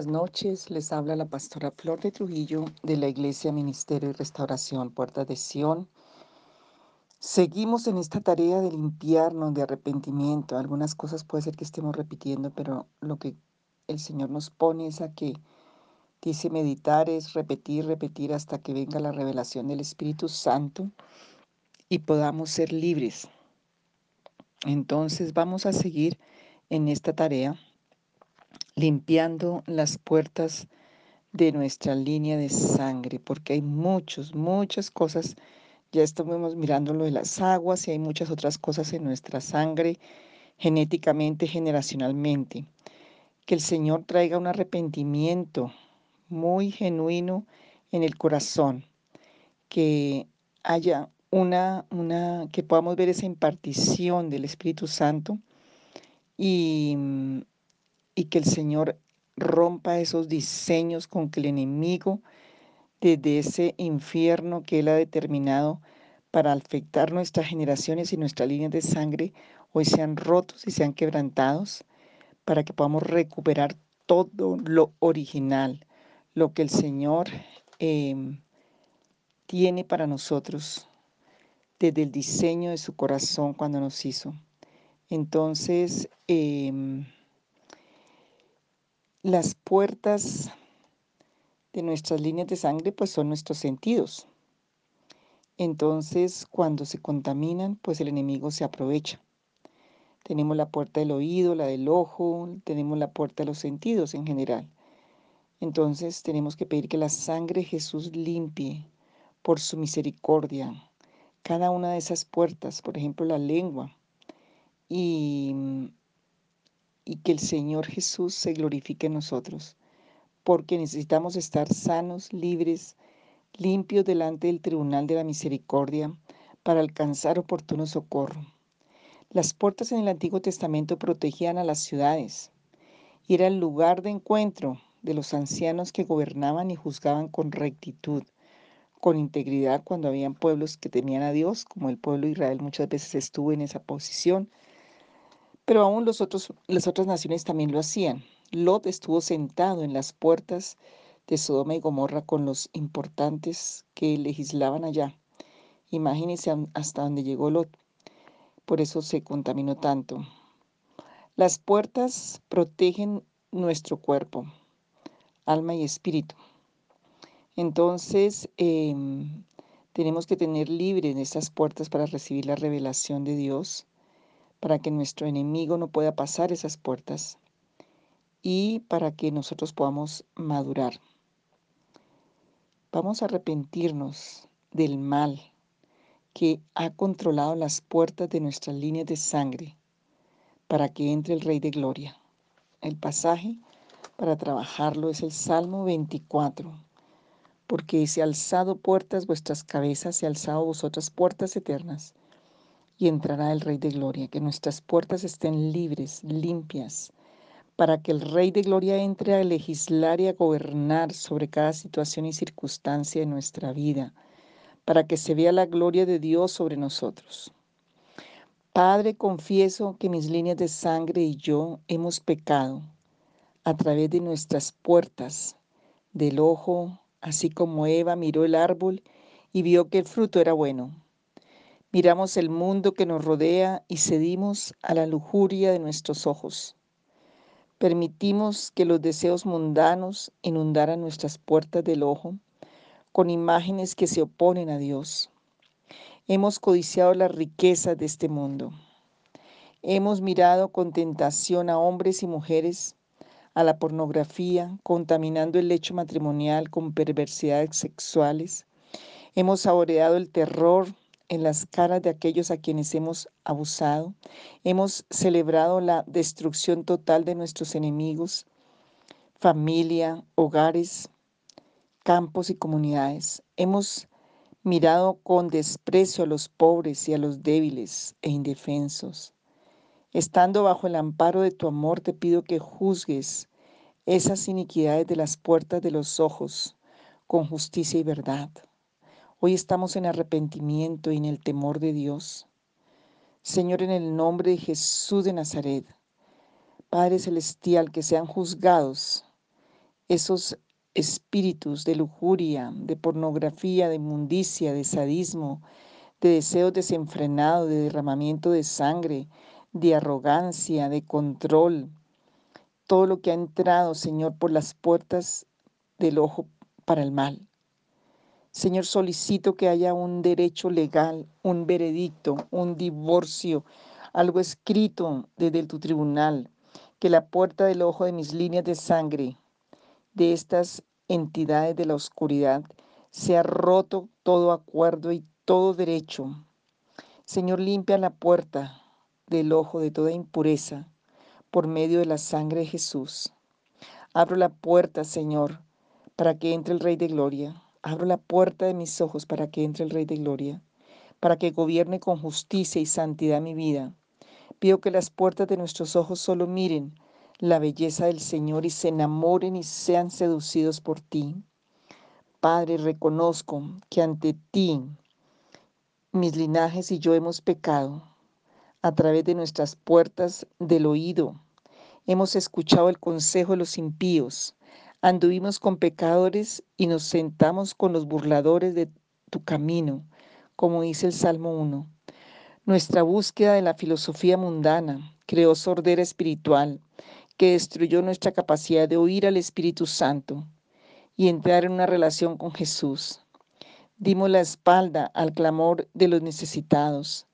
Buenas noches, les habla la pastora Flor de Trujillo de la Iglesia Ministerio y Restauración Puerta de Sion. Seguimos en esta tarea de limpiarnos de arrepentimiento. Algunas cosas puede ser que estemos repitiendo, pero lo que el Señor nos pone es a que dice meditar es repetir, repetir hasta que venga la revelación del Espíritu Santo y podamos ser libres. Entonces vamos a seguir en esta tarea limpiando las puertas de nuestra línea de sangre, porque hay muchos, muchas cosas. Ya estamos mirando lo de las aguas y hay muchas otras cosas en nuestra sangre, genéticamente, generacionalmente. Que el Señor traiga un arrepentimiento muy genuino en el corazón, que haya una, una, que podamos ver esa impartición del Espíritu Santo y, y que el Señor rompa esos diseños con que el enemigo desde ese infierno que Él ha determinado para afectar nuestras generaciones y nuestras líneas de sangre, hoy sean rotos y sean quebrantados, para que podamos recuperar todo lo original, lo que el Señor em, tiene para nosotros desde el diseño de su corazón cuando nos hizo. Entonces, em, las puertas de nuestras líneas de sangre pues son nuestros sentidos. Entonces, cuando se contaminan, pues el enemigo se aprovecha. Tenemos la puerta del oído, la del ojo, tenemos la puerta de los sentidos en general. Entonces tenemos que pedir que la sangre de Jesús limpie por su misericordia cada una de esas puertas, por ejemplo la lengua, y, y que el Señor Jesús se glorifique en nosotros, porque necesitamos estar sanos, libres, limpios delante del tribunal de la misericordia para alcanzar oportuno socorro. Las puertas en el Antiguo Testamento protegían a las ciudades y era el lugar de encuentro de los ancianos que gobernaban y juzgaban con rectitud, con integridad cuando habían pueblos que temían a Dios, como el pueblo de Israel muchas veces estuvo en esa posición, pero aún los otros, las otras naciones también lo hacían. Lot estuvo sentado en las puertas de Sodoma y Gomorra con los importantes que legislaban allá. Imagínense hasta dónde llegó Lot. Por eso se contaminó tanto. Las puertas protegen nuestro cuerpo, alma y espíritu. Entonces, em, tenemos que tener libres estas puertas para recibir la revelación de Dios, para que nuestro enemigo no pueda pasar esas puertas y para que nosotros podamos madurar. Vamos a arrepentirnos del mal que ha controlado las puertas de nuestras líneas de sangre para que entre el Rey de Gloria. El pasaje para trabajarlo es el Salmo 24 porque se alzado puertas vuestras cabezas y alzado vosotras puertas eternas, y entrará el Rey de Gloria, que nuestras puertas estén libres, limpias, para que el Rey de Gloria entre a legislar y a gobernar sobre cada situación y circunstancia de nuestra vida, para que se vea la gloria de Dios sobre nosotros. Padre, confieso que mis líneas de sangre y yo hemos pecado a través de nuestras puertas, del ojo, así como Eva miró el árbol y vio que el fruto era bueno. Miramos el mundo que nos rodea y cedimos a la lujuria de nuestros ojos. Permitimos que los deseos mundanos inundaran nuestras puertas del ojo con imágenes que se oponen a Dios. Hemos codiciado las riquezas de este mundo. Hemos mirado con tentación a hombres y mujeres a la pornografía, contaminando el lecho matrimonial con perversidades sexuales. Hemos saboreado el terror en las caras de aquellos a quienes hemos abusado. Hemos celebrado la destrucción total de nuestros enemigos, familia, hogares, campos y comunidades. Hemos mirado con desprecio a los pobres y a los débiles e indefensos. Estando bajo el amparo de tu amor, te pido que juzgues esas iniquidades de las puertas de los ojos con justicia y verdad. Hoy estamos en arrepentimiento y en el temor de Dios. Señor, en el nombre de Jesús de Nazaret, Padre Celestial, que sean juzgados esos espíritus de lujuria, de pornografía, de inmundicia, de sadismo, de deseos desenfrenados, de derramamiento de sangre, de arrogancia, de control, todo lo que ha entrado, Señor, por las puertas del ojo para el mal. Señor, solicito que haya un derecho legal, un veredicto, un divorcio, algo escrito desde tu tribunal, que la puerta del ojo de mis líneas de sangre, de estas entidades de la oscuridad, sea roto todo acuerdo y todo derecho. Señor, limpia la puerta del ojo de toda impureza por medio de la sangre de Jesús. Abro la puerta, Señor, para que entre el Rey de Gloria. Abro la puerta de mis ojos para que entre el Rey de Gloria, para que gobierne con justicia y santidad mi vida. Pido que las puertas de nuestros ojos solo miren la belleza del Señor y se enamoren y sean seducidos por ti. Padre, reconozco que ante ti mis linajes y yo hemos pecado a través de nuestras puertas del oído. Hemos escuchado el consejo de los impíos Anduvimos con pecadores y nos sentamos con los burladores de tu camino, como dice el Salmo 1. Nuestra búsqueda de la filosofía mundana creó sordera espiritual que destruyó nuestra capacidad de oír al Espíritu Santo y entrar en una relación con Jesús. Dimos la espalda al clamor de los necesitados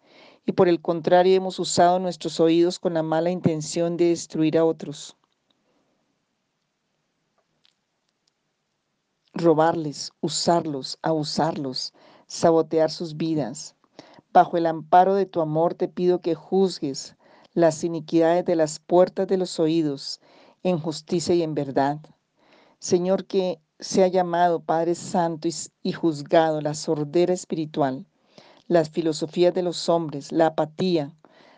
y por el contrario hemos usado nuestros oídos con la mala intención de destruir a otros. Robarles, usarlos, abusarlos, sabotear sus vidas. Bajo el amparo de tu amor te pido que juzgues las iniquidades de las puertas de los oídos en justicia y en verdad. Señor, que sea llamado Padre Santo y, juzgado la sordera espiritual, las filosofías de los hombres, la apatía,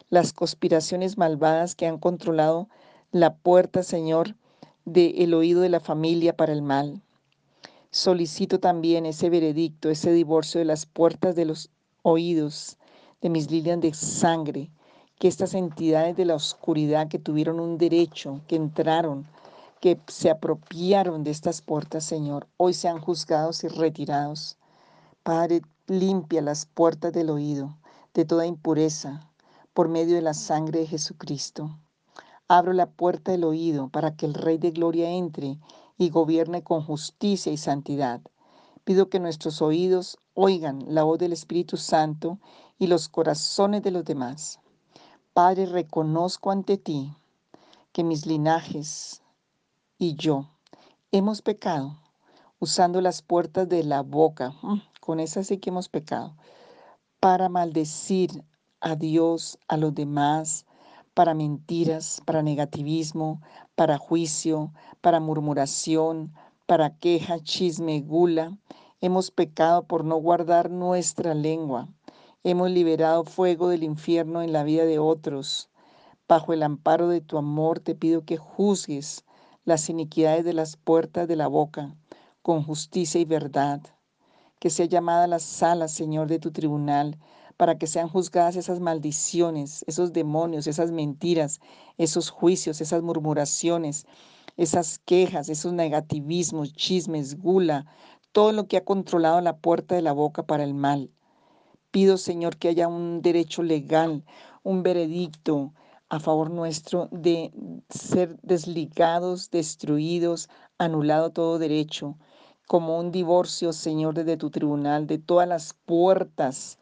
las conspiraciones malvadas que han controlado la puerta, Señor, del oído de la familia para el mal. Solicito también ese veredicto, ese divorcio de las puertas de los oídos de mis líneas de sangre, que estas entidades de la oscuridad que tuvieron un derecho, que entraron, que se apropiaron de estas puertas, Señor, hoy sean juzgados y retirados. Padre, limpia las puertas del oído de toda impureza por medio de la sangre de Jesucristo. Abro la puerta del oído para que el Rey de Gloria entre y gobierne con justicia y santidad. Pido que nuestros oídos oigan la voz del Espíritu Santo y los corazones de los demás. Padre, reconozco ante ti que mis linajes y yo hemos pecado usando las puertas de la boca, mm, con esas sí que hemos pecado, para maldecir a Dios, a los demás, para mentiras, para negativismo, para juicio, para murmuración, para queja, chisme, gula. Hemos pecado por no guardar nuestra lengua. Hemos liberado fuego del infierno en la vida de otros. Bajo el amparo de tu amor te pido que juzgues las iniquidades de las puertas de la boca con justicia y verdad. Que sea llamada la sala, Señor, de tu tribunal para que sean juzgadas esas maldiciones, esos demonios, esas mentiras, esos juicios, esas murmuraciones, esas quejas, esos negativismos, chismes, gula, todo lo que ha controlado la puerta de la boca para el mal. Pido, Señor, que haya un derecho legal, un veredicto a favor nuestro de ser desligados, destruidos, anulado todo derecho, como un divorcio, Señor, desde tu tribunal, de todas las puertas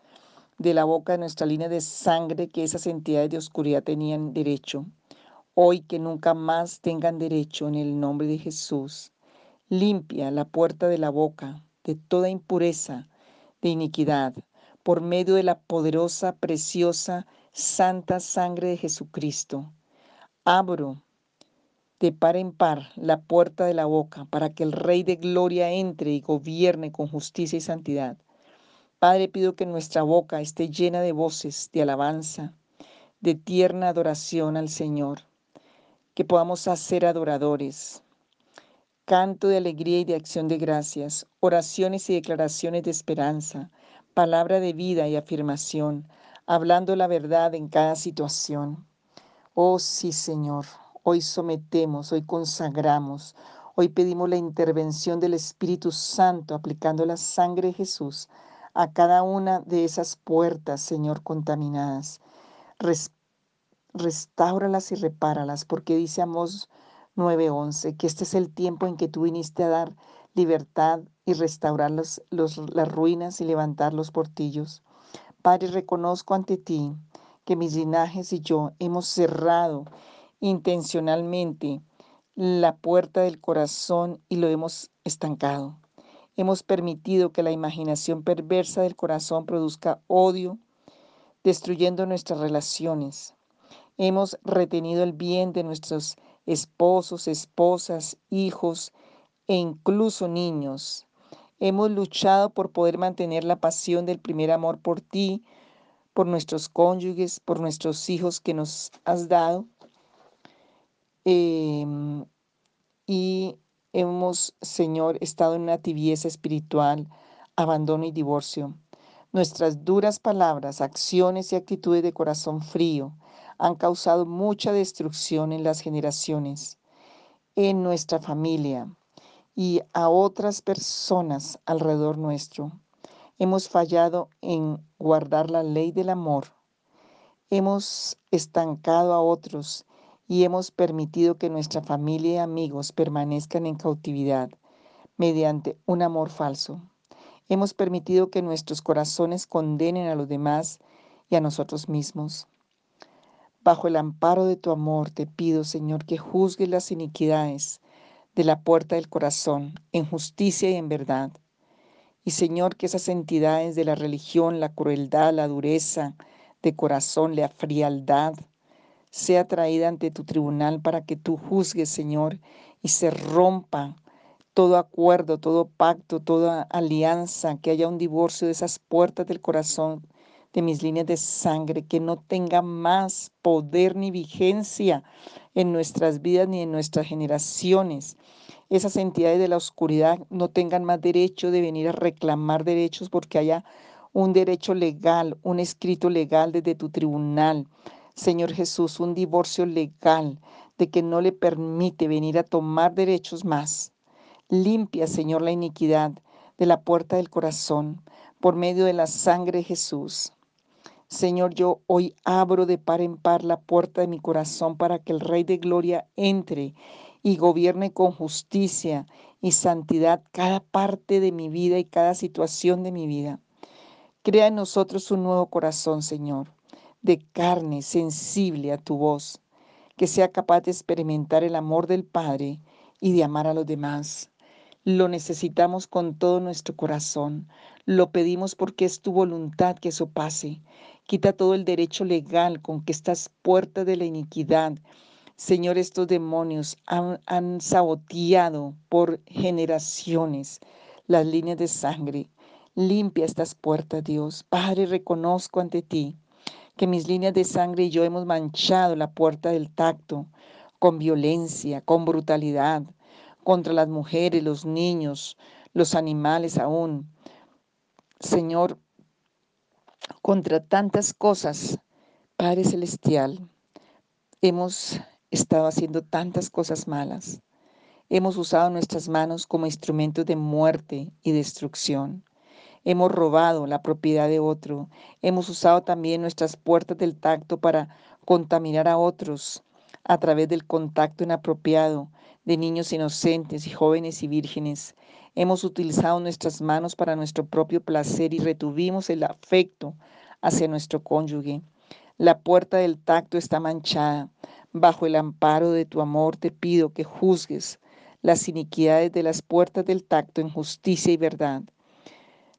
de la boca de nuestra línea de sangre que esas entidades de oscuridad tenían derecho. Hoy que nunca más tengan derecho en el nombre de Jesús. Limpia la puerta de la boca de toda impureza, de iniquidad, por medio de la poderosa, preciosa, santa sangre de Jesucristo. Abro de par en par la puerta de la boca para que el Rey de Gloria entre y gobierne con justicia y santidad. Padre, pido que nuestra boca esté llena de voces de alabanza, de tierna adoración al Señor, que podamos hacer adoradores, canto de alegría y de acción de gracias, oraciones y declaraciones de esperanza, palabra de vida y afirmación, hablando la verdad en cada situación. Oh sí, Señor, hoy sometemos, hoy consagramos, Hoy pedimos la intervención del Espíritu Santo aplicando la sangre de Jesús a cada una de esas puertas, Señor, contaminadas. Restáuralas y repáralas, porque dice Amos 9:11 que este es el tiempo en que tú viniste a dar libertad y restaurar las ruinas y levantar los portillos. Padre, reconozco ante ti que mis linajes y yo hemos cerrado intencionalmente la puerta del corazón y lo hemos estancado. Hemos permitido que la imaginación perversa del corazón produzca odio, destruyendo nuestras relaciones. Hemos retenido el bien de nuestros esposos, esposas, hijos e incluso niños. Hemos luchado por poder mantener la pasión del primer amor por ti, por nuestros cónyuges, por nuestros hijos que nos has dado. Em, y hemos, Señor, estado en una tibieza espiritual, abandono y divorcio. Nuestras duras palabras, acciones y actitudes de corazón frío han causado mucha destrucción en las generaciones, en nuestra familia y a otras personas alrededor nuestro. Hemos fallado en guardar la ley del amor. Hemos estancado a otros y hemos permitido que nuestra familia y amigos permanezcan en cautividad mediante un amor falso. Hemos permitido que nuestros corazones condenen a los demás y a nosotros mismos. Bajo el amparo de tu amor te pido, Señor, que juzgues las iniquidades de la puerta del corazón en justicia y en verdad. Y Señor, que esas entidades de la religión, la crueldad, la dureza de corazón, la frialdad, sea traída ante tu tribunal para que tú juzgues, Señor, y se rompa todo acuerdo, todo pacto, toda alianza, que haya un divorcio de esas puertas del corazón, de mis líneas de sangre, que no tenga más poder ni vigencia en nuestras vidas ni en nuestras generaciones. Esas entidades de la oscuridad no tengan más derecho de venir a reclamar derechos porque haya un derecho legal, un escrito legal desde tu tribunal Señor Jesús, un divorcio legal de que no le permite venir a tomar derechos más. Limpia, Señor, la iniquidad de la puerta del corazón por medio de la sangre de Jesús. Señor, yo hoy abro de par en par la puerta de mi corazón para que el Rey de Gloria entre y gobierne con justicia y santidad cada parte de mi vida y cada situación de mi vida. Crea en nosotros un nuevo corazón, Señor de carne sensible a tu voz, que sea capaz de experimentar el amor del Padre y de amar a los demás. Lo necesitamos con todo nuestro corazón. Lo pedimos porque es tu voluntad que eso pase. Quita todo el derecho legal con que estas puertas de la iniquidad, Señor, estos demonios han, han saboteado por generaciones las líneas de sangre. Limpia estas puertas, Dios. Padre, reconozco ante ti que mis líneas de sangre y yo hemos manchado la puerta del tacto con violencia, con brutalidad, contra las mujeres, los niños, los animales aún. Señor, contra tantas cosas, Padre Celestial, hemos estado haciendo tantas cosas malas. Hemos usado nuestras manos como instrumentos de muerte y destrucción. Hemos robado la propiedad de otro. Hemos usado también nuestras puertas del tacto para contaminar a otros a través del contacto inapropiado de niños inocentes y jóvenes y vírgenes. Hemos utilizado nuestras manos para nuestro propio placer y retuvimos el afecto hacia nuestro cónyuge. La puerta del tacto está manchada. Bajo el amparo de tu amor te pido que juzgues las iniquidades de las puertas del tacto en justicia y verdad.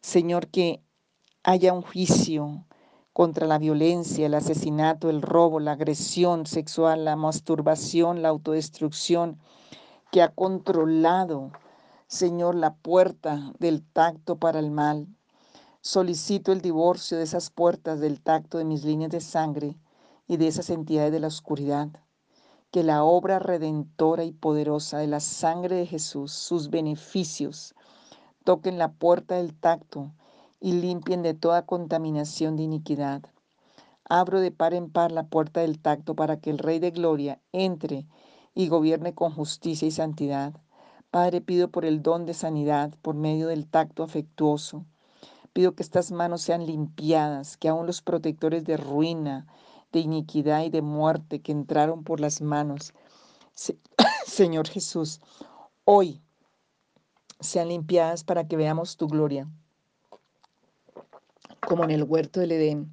Señor, que haya un juicio contra la violencia, el asesinato, el robo, la agresión sexual, la masturbación, la autodestrucción, que ha controlado, Señor, la puerta del tacto para el mal. Solicito el divorcio de esas puertas del tacto de mis líneas de sangre y de esas entidades de la oscuridad. Que la obra redentora y poderosa de la sangre de Jesús, sus beneficios, toquen la puerta del tacto y limpien de toda contaminación de iniquidad. Abro de par en par la puerta del tacto para que el Rey de Gloria entre y gobierne con justicia y santidad. Padre, pido por el don de sanidad, por medio del tacto afectuoso. Pido que estas manos sean limpiadas, que aún los protectores de ruina, de iniquidad y de muerte que entraron por las manos, Señor Jesús, hoy sean limpiadas para que veamos tu gloria, como en el huerto del Edén.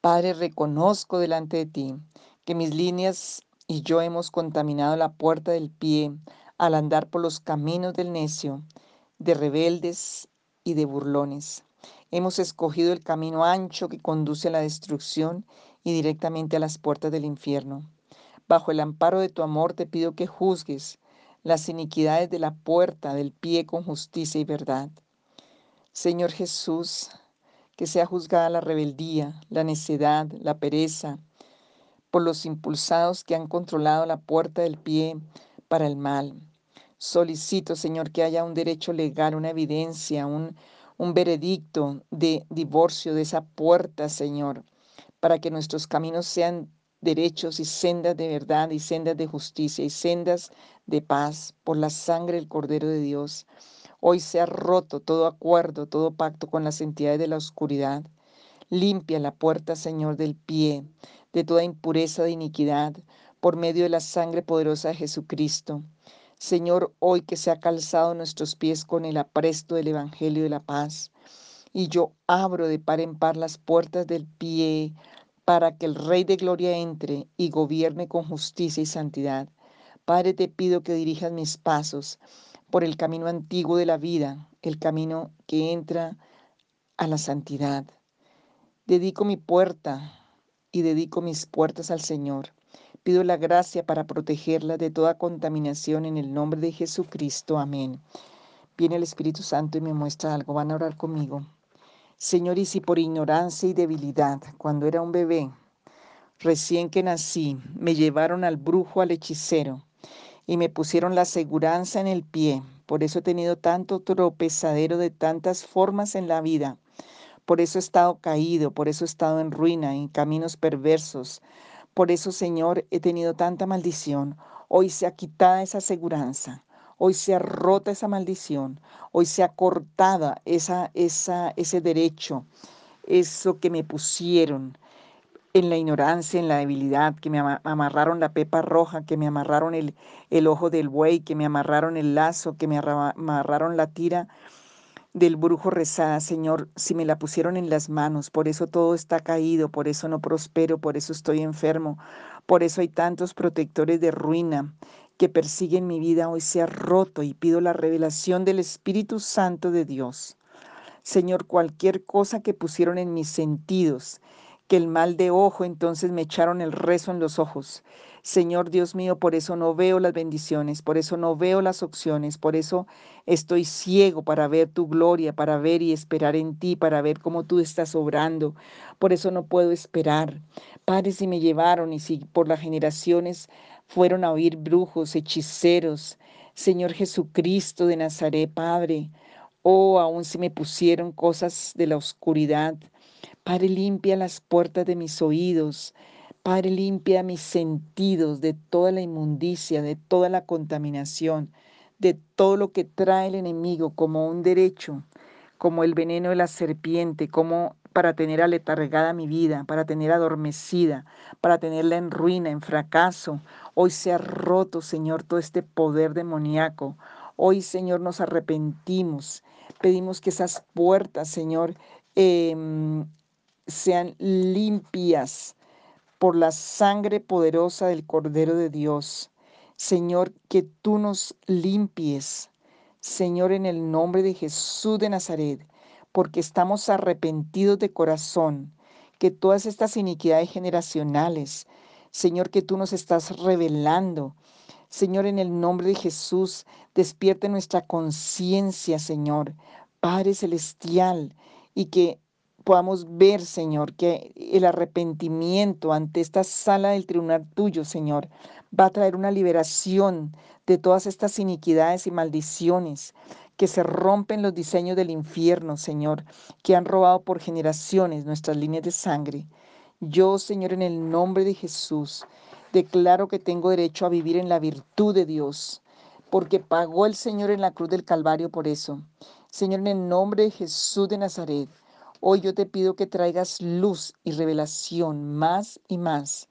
Padre, reconozco delante de ti que mis líneas y yo hemos contaminado la puerta del pie al andar por los caminos del necio, de rebeldes y de burlones. Hemos escogido el camino ancho que conduce a la destrucción y directamente a las puertas del infierno. Bajo el amparo de tu amor te pido que juzgues las iniquidades de la puerta del pie con justicia y verdad. Señor Jesús, que sea juzgada la rebeldía, la necedad, la pereza, por los impulsados que han controlado la puerta del pie para el mal. Solicito, Señor, que haya un derecho legal, una evidencia, un, un veredicto de divorcio de esa puerta, Señor, para que nuestros caminos sean derechos y sendas de verdad y sendas de justicia y sendas de paz por la sangre del Cordero de Dios. Hoy se ha roto todo acuerdo, todo pacto con las entidades de la oscuridad. Limpia la puerta, Señor, del pie, de toda impureza de iniquidad, por medio de la sangre poderosa de Jesucristo. Señor, hoy que se ha calzado nuestros pies con el apresto del Evangelio de la paz, y yo abro de par en par las puertas del pie para que el Rey de Gloria entre y gobierne con justicia y santidad. Padre, te pido que dirijas mis pasos por el camino antiguo de la vida, el camino que entra a la santidad. Dedico mi puerta y dedico mis puertas al Señor. Pido la gracia para protegerla de toda contaminación en el nombre de Jesucristo. Amén. Viene el Espíritu Santo y me muestra algo. Van a orar conmigo. Señor, y si por ignorancia y debilidad, cuando era un bebé, recién que nací, me llevaron al brujo, al hechicero, y me pusieron la aseguranza en el pie, por eso he tenido tanto tropezadero de tantas formas en la vida. Por eso he estado caído, por eso he estado en ruina, en caminos perversos, por eso, Señor, he tenido tanta maldición. Hoy se ha quitado esa aseguranza. Hoy se ha rota esa maldición. Hoy se ha cortado esa, esa, ese derecho, eso que me pusieron en la ignorancia, en la debilidad, que me amarraron la pepa roja, que me amarraron el, ojo del buey, que me amarraron el lazo, que me amarraron la tira del brujo rezada, Señor, si me la pusieron en las manos, por eso todo está caído, por eso no prospero, por eso estoy enfermo, por eso hay tantos protectores de ruina que persiguen mi vida, hoy se ha roto y pido la revelación del Espíritu Santo de Dios. Señor, cualquier cosa que pusieron en mis sentidos, que el mal de ojo, entonces me echaron el rezo en los ojos. Señor Dios mío, por eso no veo las bendiciones, por eso no veo las opciones, por eso estoy ciego para ver tu gloria, para ver y esperar en ti, para ver cómo tú estás obrando. Por eso no puedo esperar. Padre, si me llevaron y si por las generaciones fueron a oír brujos, hechiceros, Señor Jesucristo de Nazaret, Padre, oh, aún si me pusieron cosas de la oscuridad, Padre, limpia las puertas de mis oídos. Padre, limpia mis sentidos de toda la inmundicia, de toda la contaminación, de todo lo que trae el enemigo como un derecho, como el veneno de la serpiente, como para tener aletargada mi vida, para tener adormecida, para tenerla en ruina, en fracaso. Hoy se ha roto, Señor, todo este poder demoníaco. Hoy, Señor, nos arrepentimos. Pedimos que esas puertas, Señor, eh, sean limpias por la sangre poderosa del Cordero de Dios. Señor, que tú nos limpies, Señor, en el nombre de Jesús de Nazaret, porque estamos arrepentidos de corazón, que todas estas iniquidades generacionales, Señor, que tú nos estás revelando, Señor, en el nombre de Jesús, despierte nuestra conciencia, Señor, Padre Celestial, y que podamos ver, Señor, que el arrepentimiento ante esta sala del tribunal tuyo, Señor, va a traer una liberación de todas estas iniquidades y maldiciones que se rompen los diseños del infierno, Señor, que han robado por generaciones nuestras líneas de sangre. Yo, Señor, en el nombre de Jesús, declaro que tengo derecho a vivir en la virtud de Dios. porque pagó el Señor en la cruz del Calvario por eso. Señor, en el nombre de Jesús de Nazaret, hoy yo te pido que traigas luz y revelación más y más.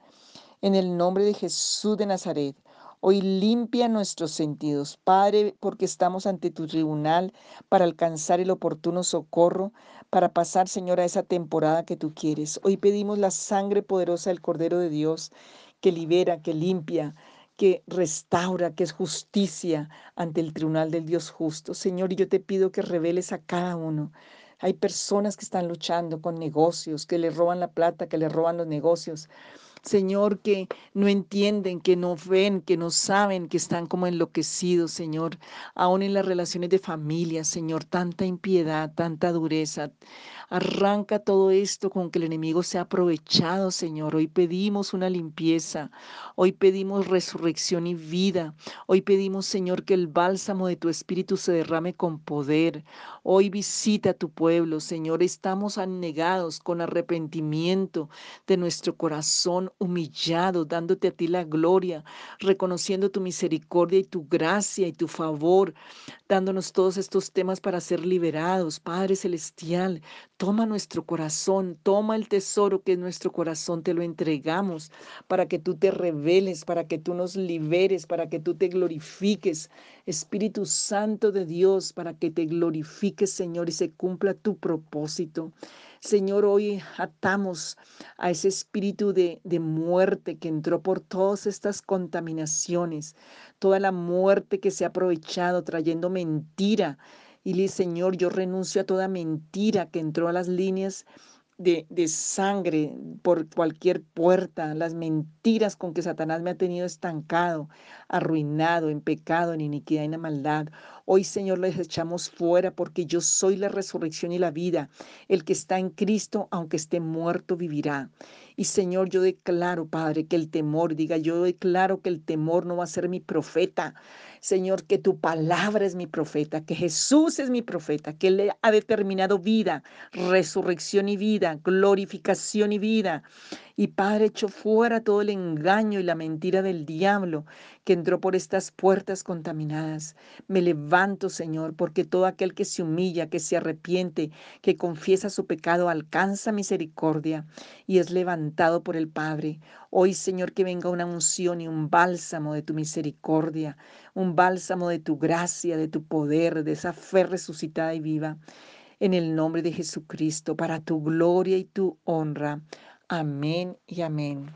En el nombre de Jesús de Nazaret, Hoy limpia nuestros sentidos, Padre, porque estamos ante tu tribunal para alcanzar el oportuno socorro, para pasar, Señor, a esa temporada que tú quieres. Hoy pedimos la sangre poderosa del Cordero de Dios que libera, que limpia, que restaura, que es justicia ante el tribunal del Dios justo. Señor, yo te pido que reveles a cada uno. Hay personas que están luchando con negocios, que le roban la plata, que le roban los negocios. Señor, que no entienden, que no ven, que no saben, que están como enloquecidos, Señor, aún en las relaciones de familia, Señor, tanta impiedad, tanta dureza. Arranca todo esto con que el enemigo sea aprovechado, Señor. Hoy pedimos una limpieza, hoy pedimos resurrección y vida. Hoy pedimos, Señor, que el bálsamo de tu Espíritu se derrame con poder. Hoy visita a tu pueblo, Señor. Estamos anegados con arrepentimiento de nuestro corazón humillado, dándote a ti la gloria, reconociendo tu misericordia y tu gracia y tu favor, dándonos todos estos temas para ser liberados. Padre Celestial, Toma nuestro corazón, toma el tesoro que es nuestro corazón, te lo entregamos para que tú te reveles, para que tú nos liberes, para que tú te glorifiques. Espíritu Santo de Dios, para que te glorifiques, Señor, y se cumpla tu propósito. Señor, hoy atamos a ese espíritu de, de, muerte que entró por todas estas contaminaciones, toda la muerte que se ha aprovechado trayendo mentira y le Señor, yo renuncio a toda mentira que entró a las líneas de, de, sangre por cualquier puerta, las mentiras con que Satanás me ha tenido estancado, arruinado, en pecado, en iniquidad en maldad. Hoy, Señor, les echamos fuera porque yo soy la resurrección y la vida. El que está en Cristo, aunque esté muerto, vivirá. Y Señor, yo declaro, Padre, que el temor, diga, yo declaro que el temor no va a ser mi profeta. Señor, que tu palabra es mi profeta, que Jesús es mi profeta, que Él ha determinado vida, resurrección y vida, glorificación y vida. Y Padre, echo fuera todo el engaño y la mentira del diablo que entró por estas puertas contaminadas. Me levanto, Señor, porque todo aquel que se humilla, que se arrepiente, que confiesa su pecado, alcanza misericordia y es levantado por el Padre. Hoy, Señor, que venga una unción y un bálsamo de tu misericordia, un bálsamo de tu gracia, de tu poder, de esa fe resucitada y viva. En el nombre de Jesucristo, para tu gloria y tu honra. Amén y amén.